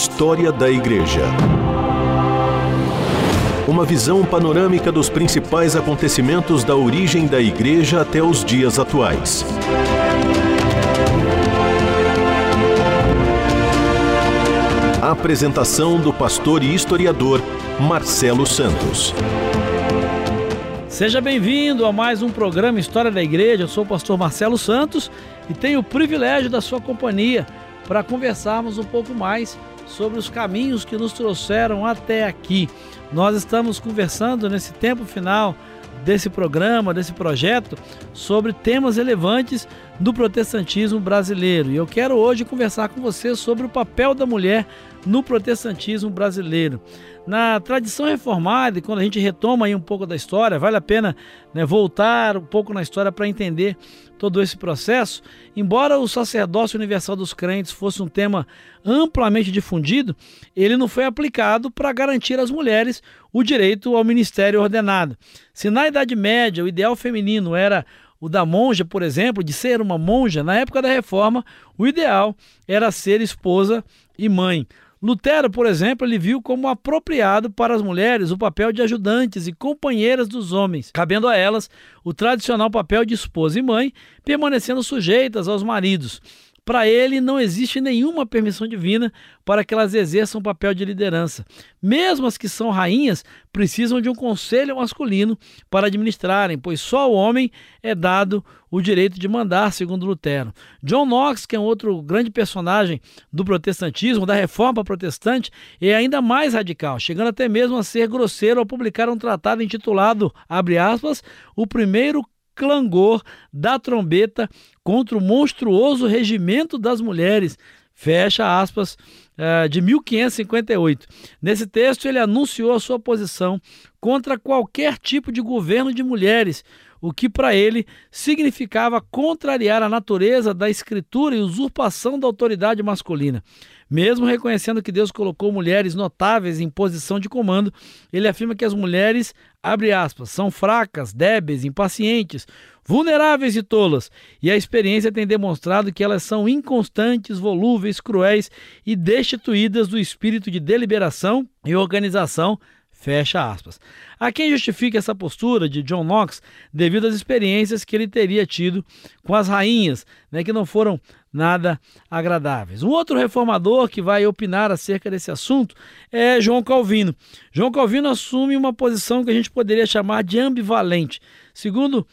História da Igreja. Uma visão panorâmica dos principais acontecimentos da origem da Igreja até os dias atuais. Apresentação do pastor e historiador Marcelo Santos. Seja bem-vindo a mais um programa História da Igreja. Eu sou o pastor Marcelo Santos e tenho o privilégio da sua companhia para conversarmos um pouco mais sobre os caminhos que nos trouxeram até aqui. Nós estamos conversando nesse tempo final desse programa, desse projeto, sobre temas relevantes do protestantismo brasileiro. E eu quero hoje conversar com você sobre o papel da mulher no protestantismo brasileiro. Na tradição reformada, e quando a gente retoma aí um pouco da história, vale a pena né, voltar um pouco na história para entender todo esse processo. Embora o sacerdócio universal dos crentes fosse um tema amplamente difundido, ele não foi aplicado para garantir às mulheres o direito ao ministério ordenado. Se na Idade Média o ideal feminino era o da monja, por exemplo, de ser uma monja, na época da reforma, o ideal era ser esposa e mãe. Lutero, por exemplo, ele viu como apropriado para as mulheres o papel de ajudantes e companheiras dos homens, cabendo a elas o tradicional papel de esposa e mãe, permanecendo sujeitas aos maridos. Para ele, não existe nenhuma permissão divina para que elas exerçam um papel de liderança. Mesmo as que são rainhas precisam de um conselho masculino para administrarem, pois só ao homem é dado o direito de mandar, segundo Lutero. John Knox, que é um outro grande personagem do protestantismo, da reforma protestante, é ainda mais radical, chegando até mesmo a ser grosseiro ao publicar um tratado intitulado, abre aspas, o primeiro clangor da trombeta contra o monstruoso regimento das mulheres. Fecha aspas, eh, de 1558. Nesse texto, ele anunciou a sua posição contra qualquer tipo de governo de mulheres, o que para ele significava contrariar a natureza da escritura e usurpação da autoridade masculina. Mesmo reconhecendo que Deus colocou mulheres notáveis em posição de comando, ele afirma que as mulheres, abre aspas, são fracas, débeis, impacientes, vulneráveis e tolas, e a experiência tem demonstrado que elas são inconstantes, volúveis, cruéis e destituídas do espírito de deliberação e organização Fecha aspas. Há quem justifique essa postura de John Knox devido às experiências que ele teria tido com as rainhas, né, que não foram nada agradáveis. Um outro reformador que vai opinar acerca desse assunto é João Calvino. João Calvino assume uma posição que a gente poderia chamar de ambivalente. Segundo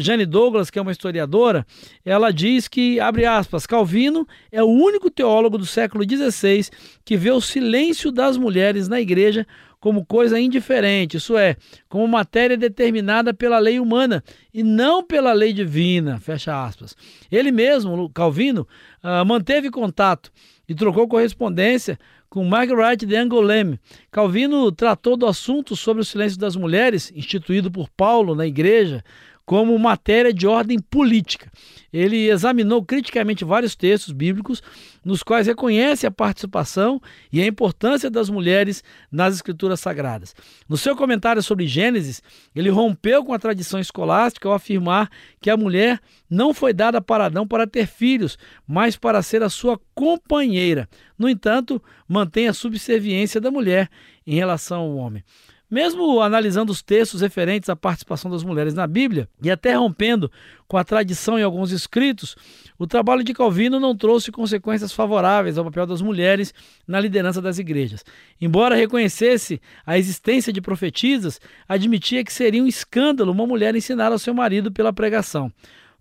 Jane Douglas, que é uma historiadora, ela diz que, abre aspas, Calvino é o único teólogo do século XVI que vê o silêncio das mulheres na igreja como coisa indiferente, isso é, como matéria determinada pela lei humana e não pela lei divina, fecha aspas. Ele mesmo, Calvino, uh, manteve contato e trocou correspondência com Margaret de Angoulême. Calvino tratou do assunto sobre o silêncio das mulheres, instituído por Paulo na igreja, como matéria de ordem política. Ele examinou criticamente vários textos bíblicos nos quais reconhece a participação e a importância das mulheres nas escrituras sagradas. No seu comentário sobre Gênesis, ele rompeu com a tradição escolástica ao afirmar que a mulher não foi dada para Adão para ter filhos, mas para ser a sua companheira. No entanto, mantém a subserviência da mulher em relação ao homem. Mesmo analisando os textos referentes à participação das mulheres na Bíblia e até rompendo com a tradição em alguns escritos, o trabalho de Calvino não trouxe consequências favoráveis ao papel das mulheres na liderança das igrejas. Embora reconhecesse a existência de profetisas, admitia que seria um escândalo uma mulher ensinar ao seu marido pela pregação.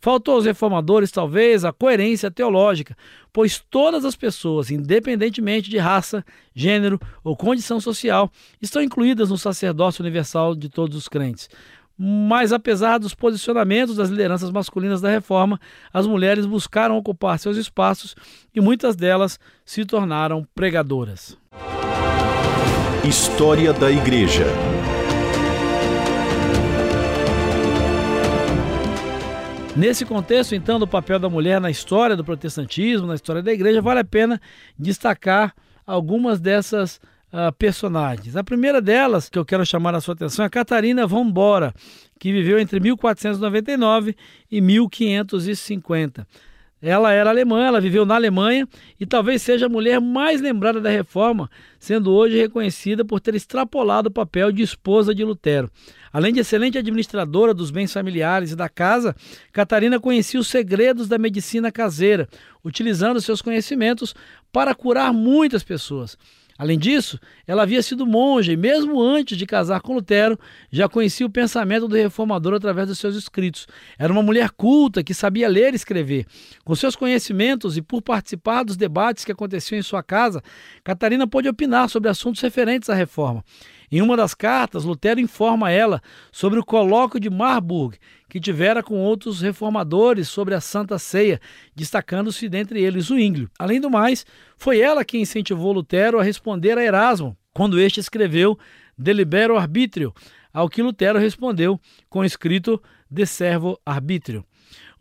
Faltou aos reformadores, talvez, a coerência teológica, pois todas as pessoas, independentemente de raça, gênero ou condição social, estão incluídas no sacerdócio universal de todos os crentes. Mas apesar dos posicionamentos das lideranças masculinas da reforma, as mulheres buscaram ocupar seus espaços e muitas delas se tornaram pregadoras. História da Igreja. Nesse contexto, então, do papel da mulher na história do protestantismo, na história da igreja, vale a pena destacar algumas dessas uh, personagens. A primeira delas, que eu quero chamar a sua atenção, é Catarina von Bora, que viveu entre 1499 e 1550. Ela era alemã, ela viveu na Alemanha e talvez seja a mulher mais lembrada da reforma, sendo hoje reconhecida por ter extrapolado o papel de esposa de Lutero. Além de excelente administradora dos bens familiares e da casa, Catarina conhecia os segredos da medicina caseira, utilizando seus conhecimentos para curar muitas pessoas. Além disso, ela havia sido monja e, mesmo antes de casar com Lutero, já conhecia o pensamento do reformador através dos seus escritos. Era uma mulher culta que sabia ler e escrever. Com seus conhecimentos e por participar dos debates que aconteciam em sua casa, Catarina pôde opinar sobre assuntos referentes à reforma. Em uma das cartas, Lutero informa ela sobre o colóquio de Marburg, que tivera com outros reformadores sobre a Santa Ceia, destacando-se dentre eles Zwinglio. Além do mais, foi ela que incentivou Lutero a responder a Erasmo, quando este escreveu Delibero Arbitrio, ao que Lutero respondeu com o escrito De Servo Arbitrio.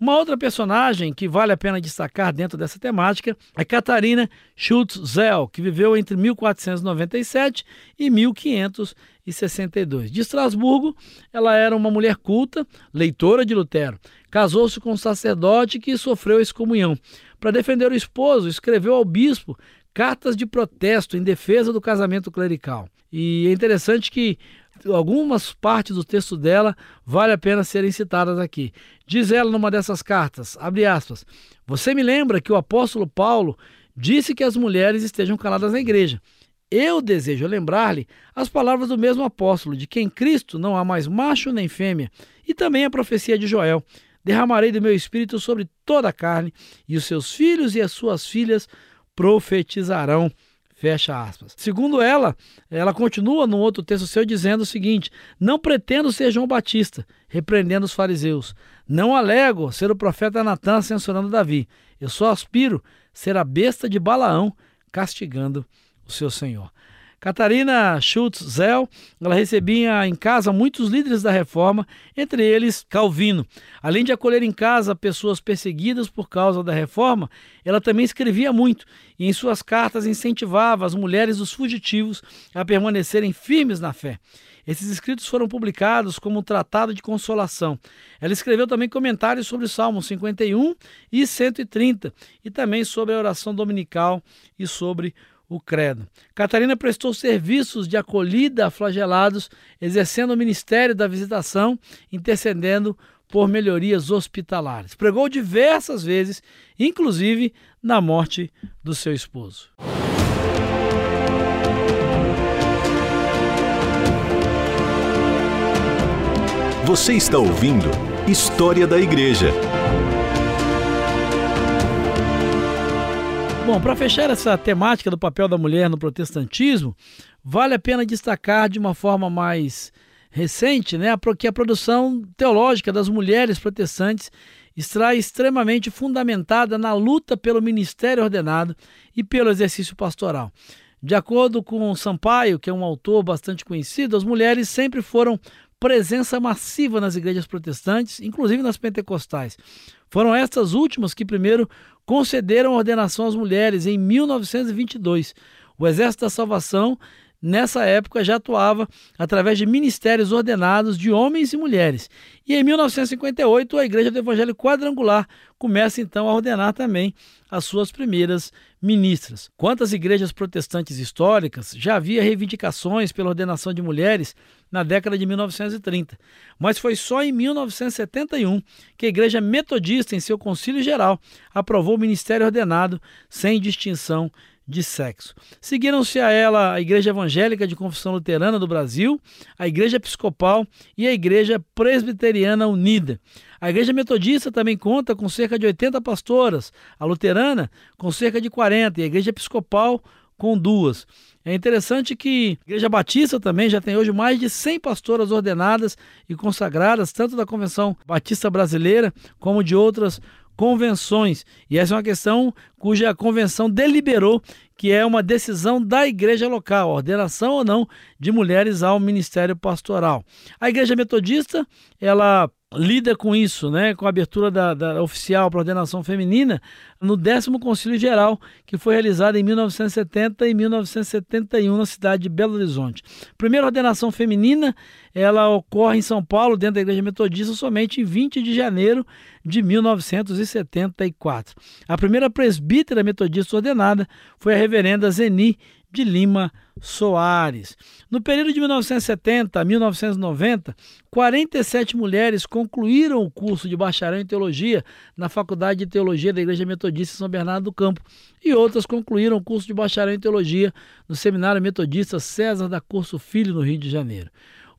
Uma outra personagem que vale a pena destacar dentro dessa temática é Catarina Schultz-Zell, que viveu entre 1497 e 1562. De Estrasburgo, ela era uma mulher culta, leitora de Lutero. Casou-se com um sacerdote que sofreu excomunhão. Para defender o esposo, escreveu ao bispo cartas de protesto em defesa do casamento clerical. E é interessante que algumas partes do texto dela vale a pena serem citadas aqui. Diz ela numa dessas cartas, abre aspas, você me lembra que o apóstolo Paulo disse que as mulheres estejam caladas na igreja. Eu desejo lembrar-lhe as palavras do mesmo apóstolo, de que em Cristo não há mais macho nem fêmea, e também a profecia de Joel. Derramarei do meu espírito sobre toda a carne, e os seus filhos e as suas filhas profetizarão. Fecha aspas. Segundo ela, ela continua no outro texto seu dizendo o seguinte: Não pretendo ser João Batista, repreendendo os fariseus. Não alego ser o profeta Natan censurando Davi. Eu só aspiro ser a besta de Balaão castigando o seu senhor. Catarina Schultz-Zell, ela recebia em casa muitos líderes da reforma, entre eles Calvino. Além de acolher em casa pessoas perseguidas por causa da reforma, ela também escrevia muito e em suas cartas incentivava as mulheres dos fugitivos a permanecerem firmes na fé. Esses escritos foram publicados como um tratado de consolação. Ela escreveu também comentários sobre Salmos 51 e 130 e também sobre a oração dominical e sobre o credo. Catarina prestou serviços de acolhida a flagelados, exercendo o ministério da visitação, intercedendo por melhorias hospitalares. Pregou diversas vezes, inclusive na morte do seu esposo. Você está ouvindo História da Igreja. Bom, para fechar essa temática do papel da mulher no protestantismo, vale a pena destacar de uma forma mais recente né, que a produção teológica das mulheres protestantes está extremamente fundamentada na luta pelo ministério ordenado e pelo exercício pastoral. De acordo com Sampaio, que é um autor bastante conhecido, as mulheres sempre foram presença massiva nas igrejas protestantes, inclusive nas pentecostais. Foram estas últimas que primeiro concederam ordenação às mulheres em 1922. O Exército da Salvação, nessa época, já atuava através de ministérios ordenados de homens e mulheres. E em 1958, a Igreja do Evangelho Quadrangular começa então a ordenar também as suas primeiras ministras. Quantas igrejas protestantes históricas já havia reivindicações pela ordenação de mulheres na década de 1930, mas foi só em 1971 que a Igreja Metodista, em seu Concílio Geral, aprovou o ministério ordenado sem distinção de sexo. Seguiram-se a ela a Igreja Evangélica de Confissão Luterana do Brasil, a Igreja Episcopal e a Igreja Presbiteriana Unida. A Igreja Metodista também conta com cerca de 80 pastoras, a Luterana com cerca de 40 e a Igreja Episcopal com duas. É interessante que a Igreja Batista também já tem hoje mais de 100 pastoras ordenadas e consagradas, tanto da Convenção Batista Brasileira como de outras convenções. E essa é uma questão cuja convenção deliberou que é uma decisão da igreja local, ordenação ou não de mulheres ao ministério pastoral. A igreja metodista, ela lida com isso, né, com a abertura da, da oficial para ordenação feminina no décimo Concílio Geral, que foi realizado em 1970 e 1971 na cidade de Belo Horizonte. Primeira ordenação feminina, ela ocorre em São Paulo, dentro da Igreja Metodista, somente em 20 de janeiro de 1974. A primeira presbítera metodista ordenada foi a reverenda Zeni de Lima Soares. No período de 1970 a 1990, 47 mulheres concluíram o curso de bacharel em teologia na Faculdade de Teologia da Igreja Metodista São Bernardo do Campo e outras concluíram o curso de bacharel em teologia no Seminário Metodista César da Curso Filho, no Rio de Janeiro.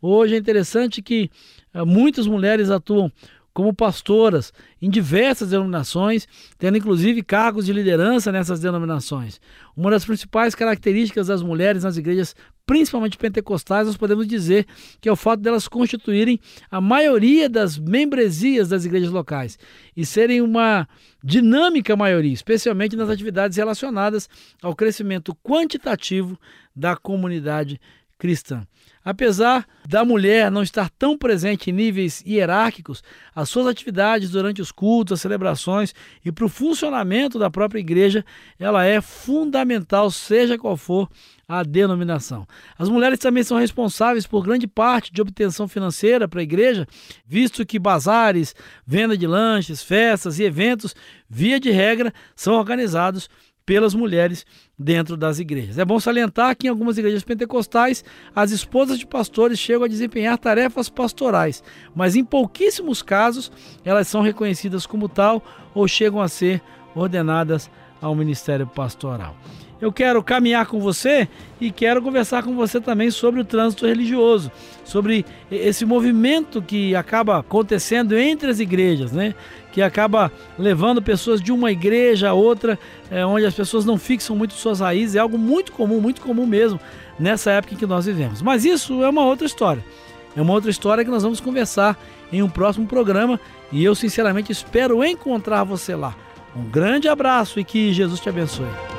Hoje é interessante que uh, muitas mulheres atuam como pastoras em diversas denominações, tendo inclusive cargos de liderança nessas denominações. Uma das principais características das mulheres nas igrejas, principalmente pentecostais, nós podemos dizer que é o fato delas constituírem a maioria das membresias das igrejas locais e serem uma dinâmica maioria, especialmente nas atividades relacionadas ao crescimento quantitativo da comunidade cristã. Apesar da mulher não estar tão presente em níveis hierárquicos, as suas atividades durante os cultos, as celebrações e para o funcionamento da própria igreja, ela é fundamental, seja qual for a denominação. As mulheres também são responsáveis por grande parte de obtenção financeira para a igreja, visto que bazares, venda de lanches, festas e eventos, via de regra, são organizados pelas mulheres dentro das igrejas. É bom salientar que em algumas igrejas pentecostais as esposas de pastores chegam a desempenhar tarefas pastorais, mas em pouquíssimos casos elas são reconhecidas como tal ou chegam a ser ordenadas ao ministério pastoral. Eu quero caminhar com você e quero conversar com você também sobre o trânsito religioso, sobre esse movimento que acaba acontecendo entre as igrejas, né? Que acaba levando pessoas de uma igreja a outra, é, onde as pessoas não fixam muito suas raízes, é algo muito comum, muito comum mesmo nessa época em que nós vivemos. Mas isso é uma outra história. É uma outra história que nós vamos conversar em um próximo programa e eu sinceramente espero encontrar você lá. Um grande abraço e que Jesus te abençoe.